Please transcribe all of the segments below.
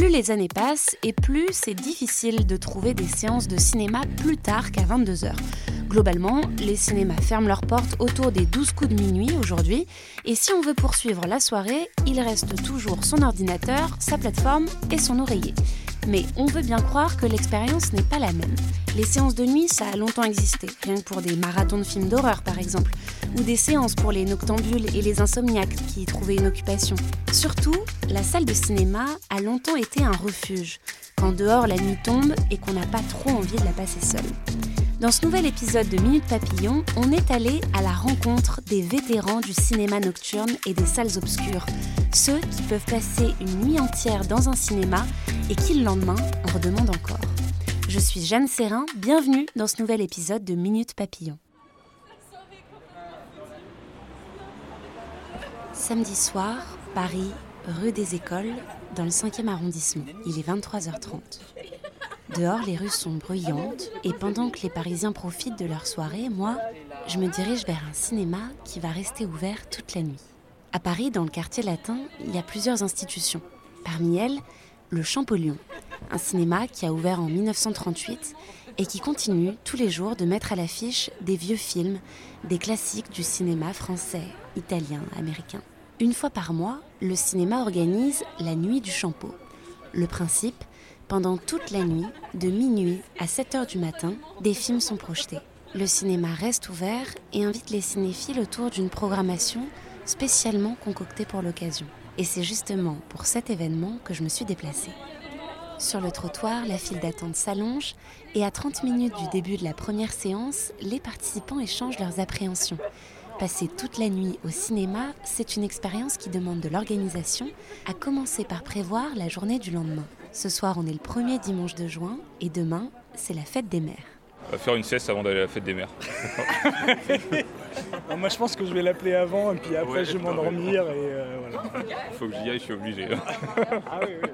Plus les années passent et plus c'est difficile de trouver des séances de cinéma plus tard qu'à 22h. Globalement, les cinémas ferment leurs portes autour des 12 coups de minuit aujourd'hui, et si on veut poursuivre la soirée, il reste toujours son ordinateur, sa plateforme et son oreiller. Mais on veut bien croire que l'expérience n'est pas la même. Les séances de nuit, ça a longtemps existé, rien que pour des marathons de films d'horreur par exemple, ou des séances pour les noctambules et les insomniaques qui y trouvaient une occupation. Surtout, la salle de cinéma a longtemps été un refuge, quand dehors la nuit tombe et qu'on n'a pas trop envie de la passer seule. Dans ce nouvel épisode de Minute Papillon, on est allé à la rencontre des vétérans du cinéma nocturne et des salles obscures. Ceux qui peuvent passer une nuit entière dans un cinéma et qui le lendemain en redemandent encore. Je suis Jeanne Serrin, bienvenue dans ce nouvel épisode de Minute Papillon. Samedi soir, Paris, rue des Écoles, dans le 5e arrondissement. Il est 23h30. Dehors, les rues sont bruyantes et pendant que les Parisiens profitent de leur soirée, moi, je me dirige vers un cinéma qui va rester ouvert toute la nuit. À Paris, dans le quartier latin, il y a plusieurs institutions. Parmi elles, le Champollion, un cinéma qui a ouvert en 1938 et qui continue tous les jours de mettre à l'affiche des vieux films, des classiques du cinéma français, italien, américain. Une fois par mois, le cinéma organise la Nuit du Champeau. Le principe, pendant toute la nuit, de minuit à 7 heures du matin, des films sont projetés. Le cinéma reste ouvert et invite les cinéphiles autour d'une programmation spécialement concoctée pour l'occasion. Et c'est justement pour cet événement que je me suis déplacée. Sur le trottoir, la file d'attente s'allonge et à 30 minutes du début de la première séance, les participants échangent leurs appréhensions. Passer toute la nuit au cinéma, c'est une expérience qui demande de l'organisation, à commencer par prévoir la journée du lendemain. Ce soir, on est le premier dimanche de juin et demain, c'est la fête des mères. On va faire une sieste avant d'aller à la fête des mères. Non, moi je pense que je vais l'appeler avant et puis après Ouais, je vais m'endormir et euh, voilà. Faut que j'y aille, je suis obligé. Ah oui, oui.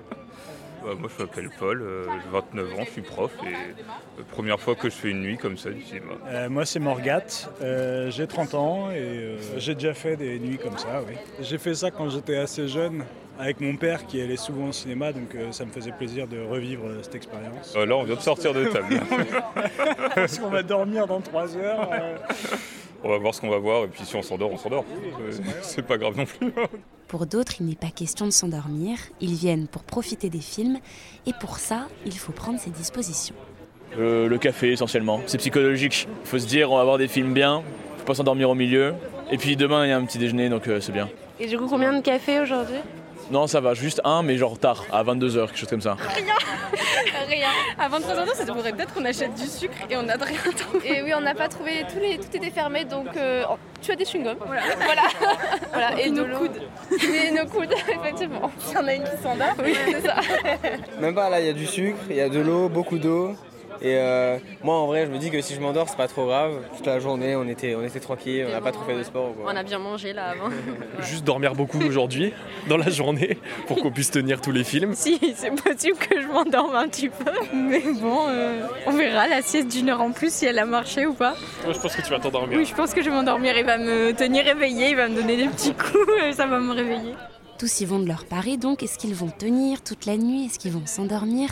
Bah, moi je m'appelle Paul, euh, j'ai 29 ans, je suis prof et la première fois que je fais une nuit comme ça du cinéma. Euh, moi c'est Morgat, euh, j'ai 30 ans et euh, j'ai déjà fait des nuits comme ça, oui. J'ai fait ça quand j'étais assez jeune avec mon père qui allait souvent au cinéma donc euh, ça me faisait plaisir de revivre euh, cette expérience. Euh, là on vient de sortir de table. Parce qu'on va dormir dans 3 heures. euh, on va voir ce qu'on va voir et puis si on s'endort, on s'endort. C'est pas grave non plus. Pour d'autres, il n'est pas question de s'endormir, ils viennent pour profiter des films et pour ça, il faut prendre ses dispositions. Euh, le café essentiellement. C'est psychologique. Il faut se dire on va voir des films bien, faut pas s'endormir au milieu. Et puis demain il y a un petit déjeuner donc euh, c'est bien. Et du coup, combien de café aujourd'hui? Non ça va, juste un mais genre tard, à 22h, quelque chose comme ça. Rien. À 23h, ça devrait peut-être qu'on achète du sucre et on n'a rien trouvé. Et oui, on n'a pas trouvé, tous les, tout était fermé, donc euh, oh, tu as des chewing-gums. Voilà. voilà. Voilà, Et, nos de l'eau. coudes. Et nos coudes, effectivement. Il y en a une qui s'endort. Oui, c'est ça. Même pas, là, il y a du sucre, il y a de l'eau, beaucoup d'eau. Et euh, moi, en vrai, je me dis que si je m'endors, c'est pas trop grave. Toute la journée, on était, on était tranquille, on n'a pas trop fait de sport. quoi. On a bien mangé là avant. Juste dormir beaucoup aujourd'hui, dans la journée, pour qu'on puisse tenir tous les films. si, c'est possible que je m'endorme un petit peu. Mais bon, euh, on verra la sieste d'une heure en plus si elle a marché ou pas. Moi, je pense que tu vas t'endormir. Oui, je pense que je vais m'endormir. Il va me tenir éveillée, il va me donner des petits coups et ça va me réveiller. Tous y vont de leur pari donc, est-ce qu'ils vont tenir toute la nuit, est-ce qu'ils vont s'endormir?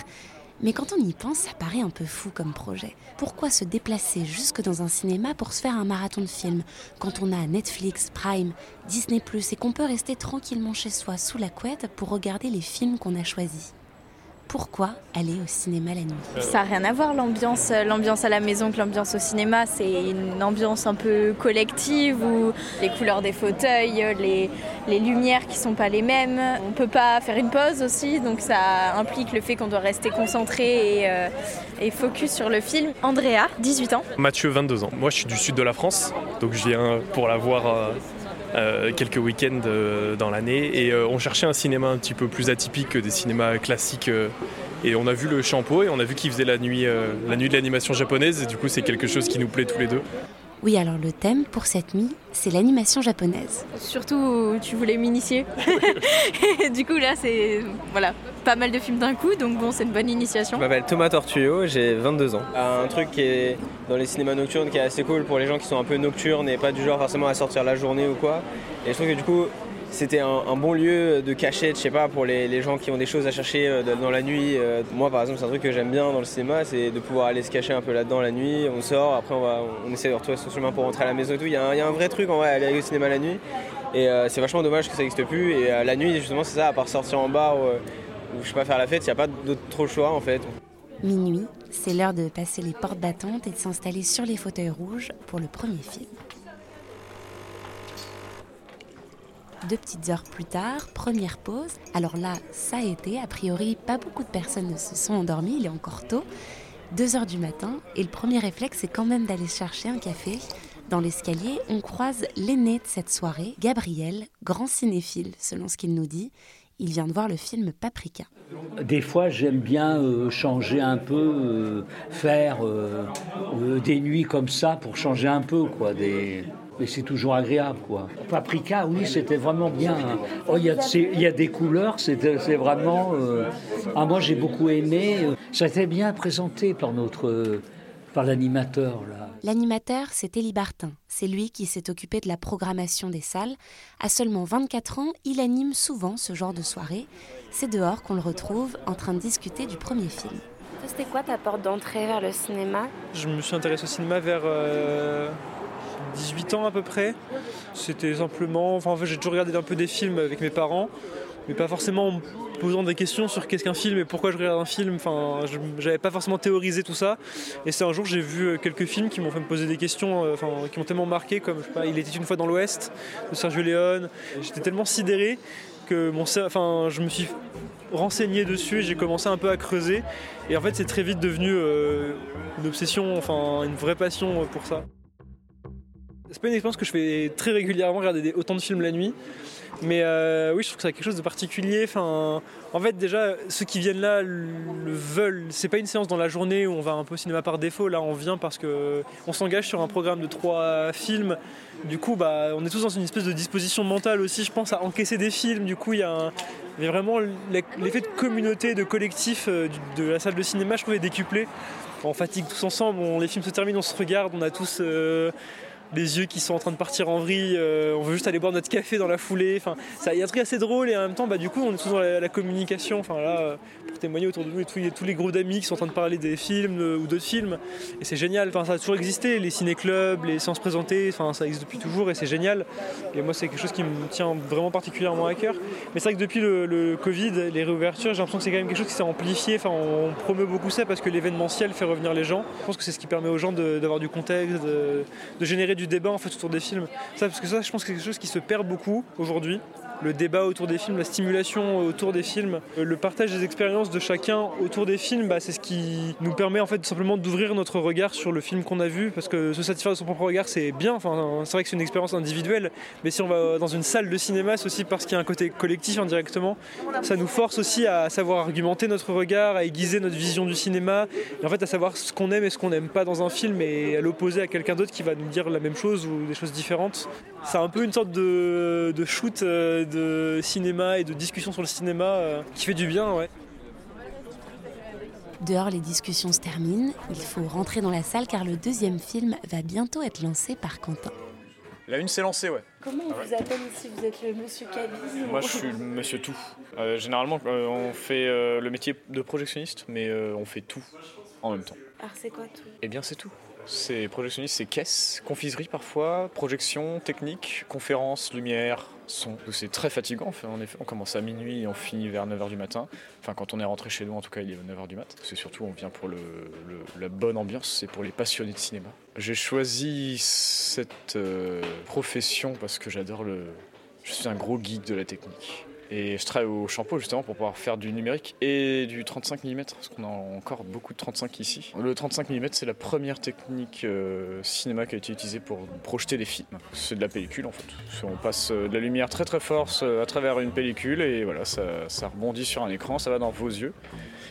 Mais quand on y pense, ça paraît un peu fou comme projet. Pourquoi se déplacer jusque dans un cinéma pour se faire un marathon de films quand on a Netflix, Prime, Disney ⁇ et qu'on peut rester tranquillement chez soi sous la couette pour regarder les films qu'on a choisis Pourquoi aller au cinéma la nuit? Ça n'a rien à voir l'ambiance, l'ambiance à la maison que l'ambiance au cinéma. C'est une ambiance un peu collective où les couleurs des fauteuils, les, les lumières qui sont pas les mêmes. On peut pas faire une pause aussi, donc ça implique le fait qu'on doit rester concentré et, euh, et focus sur le film. Andrea, 18 ans. Mathieu, 22 ans. Moi, je suis du sud de la France, donc je viens pour la voir euh, euh, quelques week-ends euh, dans l'année. Et euh, on cherchait un cinéma un petit peu plus atypique que des cinémas classiques. euh, et on a vu le Champeau et on a vu qu'il faisait la nuit, euh, la nuit de l'animation japonaise. Et du coup, c'est quelque chose qui nous plaît tous les deux. Oui, alors le thème pour cette nuit, c'est l'animation japonaise. Surtout, tu voulais m'initier. du coup, là, c'est voilà, pas mal de films d'un coup, donc bon, c'est une bonne initiation. Je m'appelle Thomas Tortuyo, j'ai 22 ans. Un truc qui est dans les cinémas nocturnes qui est assez cool pour les gens qui sont un peu nocturnes et pas du genre forcément à sortir la journée ou quoi. Et je trouve que du coup, c'était un, bon lieu de cachette, je sais pas, pour les, gens qui ont des choses à chercher euh, dans la nuit. Euh, Moi, par exemple, c'est un truc que j'aime bien dans le cinéma, c'est de pouvoir aller se cacher un peu là-dedans la nuit. On sort, après on, va, on essaie de retrouver son chemin pour rentrer à la maison et tout. Il y, a un- vrai truc en vrai, aller au cinéma la nuit. Et euh, c'est vachement dommage que ça n'existe plus. Et la nuit, justement, c'est ça, à part sortir en bar ou, je sais pas, faire la fête, il n'y a pas d'autre trop choix en fait. Minuit, c'est l'heure de passer les portes battantes et de s'installer sur les fauteuils rouges pour le premier film. Deux petites heures plus tard, première pause. Alors là, ça a été, a priori, pas beaucoup de personnes ne se sont endormies, il est encore tôt. Deux heures du matin, et le premier réflexe, c'est quand même d'aller chercher un café. Dans l'escalier, on croise l'aîné de cette soirée, Gabriel, grand cinéphile, selon ce qu'il nous dit. Il vient de voir le film Paprika. Des fois, j'aime bien euh, changer un peu, euh, faire euh, des nuits comme ça pour changer un peu, quoi. Mais c'est toujours agréable, quoi. Paprika, oui, c'était vraiment bien. hein. Oh, il y, a- c'est- il y a des couleurs, c'est vraiment. euh, Ah, moi, j'ai beaucoup aimé. euh, Ça a été bien présenté par notre, euh, par l'animateur là. L'animateur, c'est Élie Bartin. C'est lui qui s'est occupé de la programmation des salles. À seulement 24 ans, il anime souvent ce genre de soirée. C'est dehors qu'on le retrouve en train de discuter du premier film. C'était quoi ta porte d'entrée vers le cinéma? Je me suis intéressé au cinéma vers euh, 18 ans à peu près. C'était simplement. En fait, j'ai toujours regardé un peu des films avec mes parents, mais pas forcément en me posant des questions sur qu'est-ce qu'un film et pourquoi je regarde un film. Enfin, j'avais pas forcément théorisé tout ça. Et c'est un jour, j'ai vu euh, quelques films qui m'ont fait me poser des questions, euh, enfin, qui m'ont tellement marqué, comme Il était une fois dans l'Ouest de Sergio Leone. J'étais tellement sidéré que mon, enfin, je me suis renseigné dessus et j'ai commencé un peu à creuser. Et en fait, c'est très vite devenu euh, une obsession, enfin une vraie passion pour ça. C'est pas une expérience que je fais très régulièrement, regarder autant de films la nuit. Mais euh, oui, je trouve que c'est quelque chose de particulier. Enfin, en fait, déjà, ceux qui viennent là le veulent. C'est pas une séance dans la journée où on va un peu au cinéma par défaut. Là, on vient parce que on s'engage sur un programme de trois films. Du coup, bah, on est tous dans une espèce de disposition mentale aussi, je pense, à encaisser des films. Du coup, il y a, un- a vraiment l'effet de communauté, de collectif euh, de la salle de cinéma, je trouve, est décuplé. On fatigue tous ensemble, les films se terminent, on se regarde, on a tous euh, les yeux qui sont en train de partir en vrille, euh, on veut juste aller boire notre café dans la foulée. Enfin, il y a un truc assez drôle et en même temps, bah, du coup, on est tous dans la, communication. Enfin, là, euh, pour témoigner autour de nous, tous, tous les groupes d'amis qui sont en train de parler des films euh, ou d'autres films. Et c'est génial. Enfin, ça a toujours existé, les ciné-clubs, les séances présentées, enfin, ça existe depuis toujours et c'est génial. Et moi, c'est quelque chose qui me tient vraiment particulièrement à cœur. Mais c'est vrai que depuis le, Covid, les réouvertures, j'ai l'impression que c'est quand même quelque chose qui s'est amplifié. Enfin, on promeut beaucoup ça parce que l'événementiel fait revenir les gens. Je pense que c'est ce qui permet aux gens d'avoir du contexte, de, de générer du débat en fait autour des films. Parce que ça, je pense que c'est quelque chose qui se perd beaucoup aujourd'hui. Le débat autour des films, la stimulation autour des films, euh, le partage des expériences de chacun autour des films, bah, c'est ce qui nous permet en fait simplement d'ouvrir notre regard sur le film qu'on a vu, parce que se satisfaire de son propre regard, c'est bien. Enfin, c'est vrai que c'est une expérience individuelle, mais si on va dans une salle de cinéma, c'est aussi parce qu'il y a un côté collectif indirectement. Ça nous force aussi à savoir argumenter notre regard, à aiguiser notre vision du cinéma, et en fait à savoir ce qu'on aime et ce qu'on n'aime pas dans un film, et à l'opposer à quelqu'un d'autre qui va nous dire la même chose ou des choses différentes. C'est un peu une sorte de, shoot euh, de cinéma et de discussion sur le cinéma euh, qui fait du bien, ouais. Dehors, les discussions se terminent. Il faut rentrer dans la salle car le deuxième film va bientôt être lancé par Quentin. La une s'est lancée, ouais. Comment on Ah ouais. vous appelle ici Vous êtes le monsieur cabine Moi, je suis le monsieur tout. Euh, généralement, euh, on fait euh, le métier de projectionniste, mais euh, on fait tout en même temps. Alors c'est quoi tout? Eh bien, c'est tout. C'est projectionniste, c'est caisse, confiserie parfois, projection, technique, conférence, lumière. C'est très fatigant. Enfin, en effet, on commence à minuit et on finit vers 9h du matin. Enfin, quand on est rentré chez nous, en tout cas, il est 9h du matin. C'est surtout, on vient pour la bonne ambiance, c'est pour les passionnés de cinéma. J'ai choisi cette euh, profession parce que j'adore le. Je suis un gros geek de la technique. Et je travaille au Champeau justement pour pouvoir faire du numérique et du 35 mm, parce qu'on a encore beaucoup de 35 ici. Le 35 mm, c'est la première technique euh, cinéma qui a été utilisée pour projeter des films. C'est de la pellicule en fait. On passe euh, de la lumière très très forte euh, à travers une pellicule et voilà, ça, ça rebondit sur un écran, ça va dans vos yeux.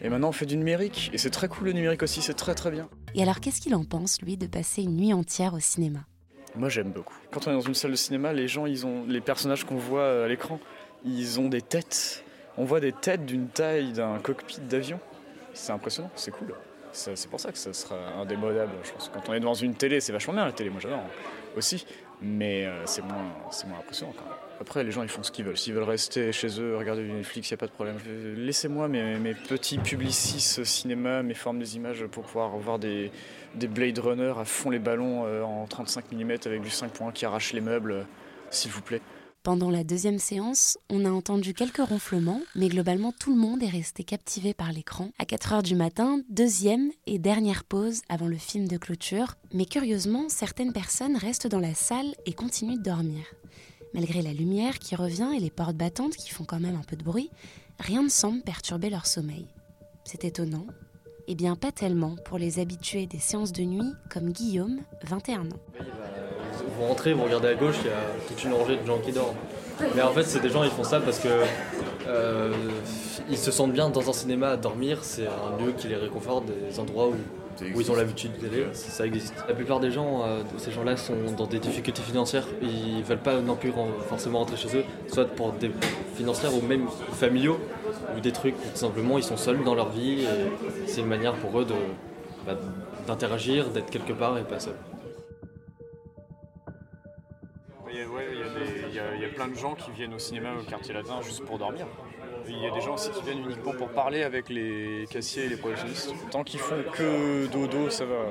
Et maintenant on fait du numérique et c'est très cool le numérique aussi, c'est très très bien. Et alors qu'est-ce qu'il en pense, lui, de passer une nuit entière au cinéma? Moi j'aime beaucoup. Quand on est dans une salle de cinéma, les gens, ils ont les personnages qu'on voit à l'écran, ils ont des têtes. On voit des têtes d'une taille d'un cockpit d'avion. C'est impressionnant, c'est cool. C'est pour ça que ça sera indémodable, je pense. Quand on est devant une télé, c'est vachement bien la télé, moi j'adore hein, aussi. Mais euh, c'est moins, moins impressionnant quand même. Après, les gens ils font ce qu'ils veulent. S'ils veulent rester chez eux, regarder Netflix, il n'y a pas de problème. Je- Laissez-moi mes, petits publicis cinéma, mes formes des images pour pouvoir voir des, Blade Runner à fond les ballons euh, en 35 mm avec du 5.1 qui arrache les meubles, euh, s'il vous plaît. Pendant la deuxième séance, on a entendu quelques ronflements, mais globalement tout le monde est resté captivé par l'écran. À 4 heures du matin, deuxième et dernière pause avant le film de clôture, mais curieusement, certaines personnes restent dans la salle et continuent de dormir. Malgré la lumière qui revient et les portes battantes qui font quand même un peu de bruit, rien ne semble perturber leur sommeil. C'est étonnant. Eh bien, pas tellement pour les habitués des séances de nuit comme Guillaume, 21 ans. Vous rentrez, vous regardez à gauche, il y a toute une rangée de gens qui dorment. Mais en fait, c'est des gens, ils font ça parce que euh, ils se sentent bien dans un cinéma à dormir. C'est un lieu qui les réconforte, des endroits où, où ils ont l'habitude d'aller. Ça existe. La plupart des gens, euh, ces gens-là, sont dans des difficultés financières. Ils veulent pas non plus forcément rentrer chez eux, soit pour des financières ou même familiaux, ou des trucs où tout simplement ils sont seuls dans leur vie. et C'est une manière pour eux de bah, d'interagir, d'être quelque part et pas seul. Il y, a, plein de gens qui viennent au cinéma au quartier latin juste pour dormir. Il y a des gens aussi qui viennent uniquement pour parler avec les cassiers et les projectionnistes. Tant qu'ils font que dodo, ça va.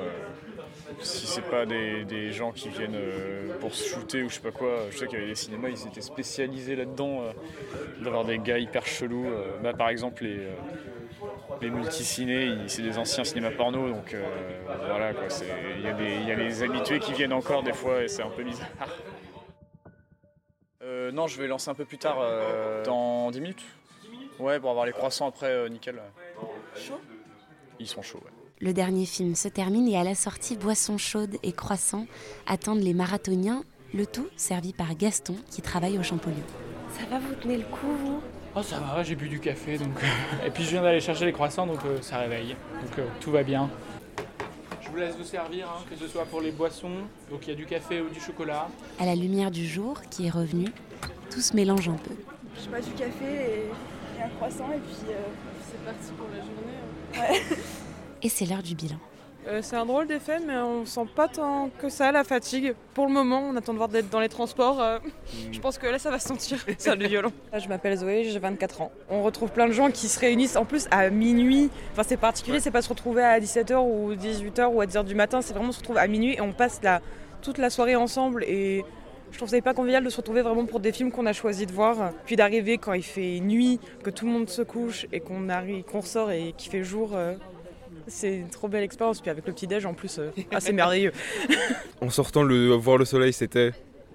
Si c'est pas des, gens qui viennent euh, pour se shooter ou je sais pas quoi, je sais qu'il y avait des cinémas, ils étaient spécialisés là-dedans, euh, d'avoir des gars hyper chelous. euh, bah, par exemple, les, euh, les multicinés, c'est des anciens cinémas porno, donc voilà quoi. Il y, y a les habitués qui viennent encore des fois et c'est un peu bizarre. Euh, non, je vais lancer un peu plus tard, euh, dans 10 minutes. Ouais, pour avoir les croissants après, euh, nickel. Chaud Ils sont chauds, ouais. Le dernier film se termine et à la sortie, boissons chaudes et croissants attendent les marathoniens, le tout servi par Gaston qui travaille au Champollion. Ça va, vous tenez le coup, vous? Oh ça va, j'ai bu du café donc et puis je viens d'aller chercher les croissants donc euh, ça réveille. Donc euh, tout va bien. Je vous laisse vous servir, hein, que ce soit pour les boissons, donc il y a du café ou du chocolat. À la lumière du jour qui est revenu, tout se mélange un peu. Je bois du café et, et un croissant et puis euh, c'est parti pour la journée. Ouais. Et c'est l'heure du bilan. Euh, c'est un drôle d'effet, mais on sent pas tant que ça la fatigue. Pour le moment, on attend de voir d'être dans les transports. euh, Je pense que là, ça va se sentir. C'est du violon. Je m'appelle Zoé, j'ai 24 ans. On retrouve plein de gens qui se réunissent en plus à minuit. Enfin, c'est particulier, c'est pas se retrouver à 17h ou 18h ou à 10h du matin. C'est vraiment se retrouver à minuit et on passe la, toute la soirée ensemble. Et je trouve ça hyper convivial de se retrouver vraiment pour des films qu'on a choisi de voir. Puis d'arriver quand il fait nuit, que tout le monde se couche et qu'on arrive, qu'on ressort et qu'il fait jour. euh, c'est une trop belle expérience. Puis avec le petit-déj en plus, euh, ah, c'est merveilleux. En sortant, le, voir le soleil, c'était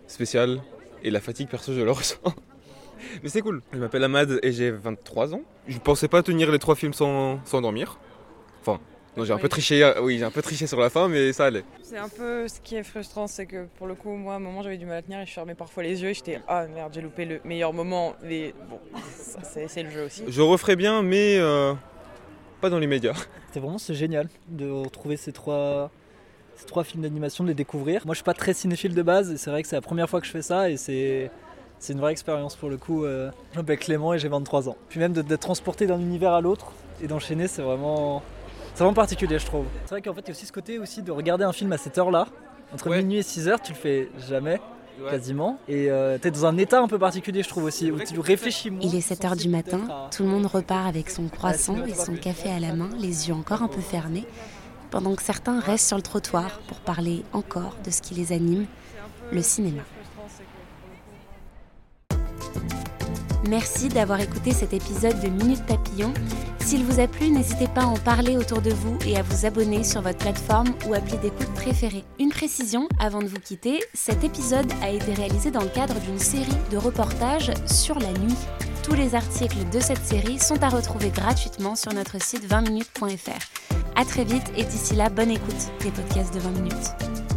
spécial. Et la fatigue, perso, je le ressens. Mais c'est cool. Je m'appelle Ahmad et j'ai 23 ans. Je pensais pas tenir les trois films sans, sans dormir. Enfin, non, j'ai un peu triché. euh, Oui, j'ai un peu triché sur la fin, mais ça allait. C'est un peu ce qui est frustrant, c'est que pour le coup, moi, à un moment, j'avais du mal à tenir et je fermais parfois les yeux et j'étais ah merde, j'ai loupé le meilleur moment. Mais bon, c'est le jeu aussi. Je referai bien, mais euh, pas dans les médias. C'était vraiment c'est génial de retrouver ces trois, ces trois films d'animation, de les découvrir. Moi je suis pas très cinéphile de base et c'est vrai que c'est la première fois que je fais ça et c'est, c'est une vraie expérience pour le coup. euh. Je m'appelle Clément et j'ai 23 ans. Puis même de- d'être transporté d'un univers à l'autre et d'enchaîner c'est vraiment, c'est vraiment particulier je trouve. C'est vrai qu'en fait il y a aussi ce côté aussi de regarder un film à cette heure-là. Entre minuit et 6 heures tu le fais jamais. Ouais. Quasiment. Et euh, t'es dans un état un peu particulier, je trouve aussi, où tu réfléchis moins. Il est 7 heures du matin, tout le monde repart avec son croissant et son café à la main, les yeux encore un peu fermés, pendant que certains restent sur le trottoir pour parler encore de ce qui les anime, le cinéma. Merci d'avoir écouté cet épisode de Minute Papillon. S'il vous a plu, n'hésitez pas à en parler autour de vous et à vous abonner sur votre plateforme ou appli d'écoute préférée. Une précision avant de vous quitter, cet épisode a été réalisé dans le cadre d'une série de reportages sur la nuit. Tous les articles de cette série sont à retrouver gratuitement sur notre site 20minutes.fr. À très vite et d'ici là, bonne écoute des podcasts de 20 minutes.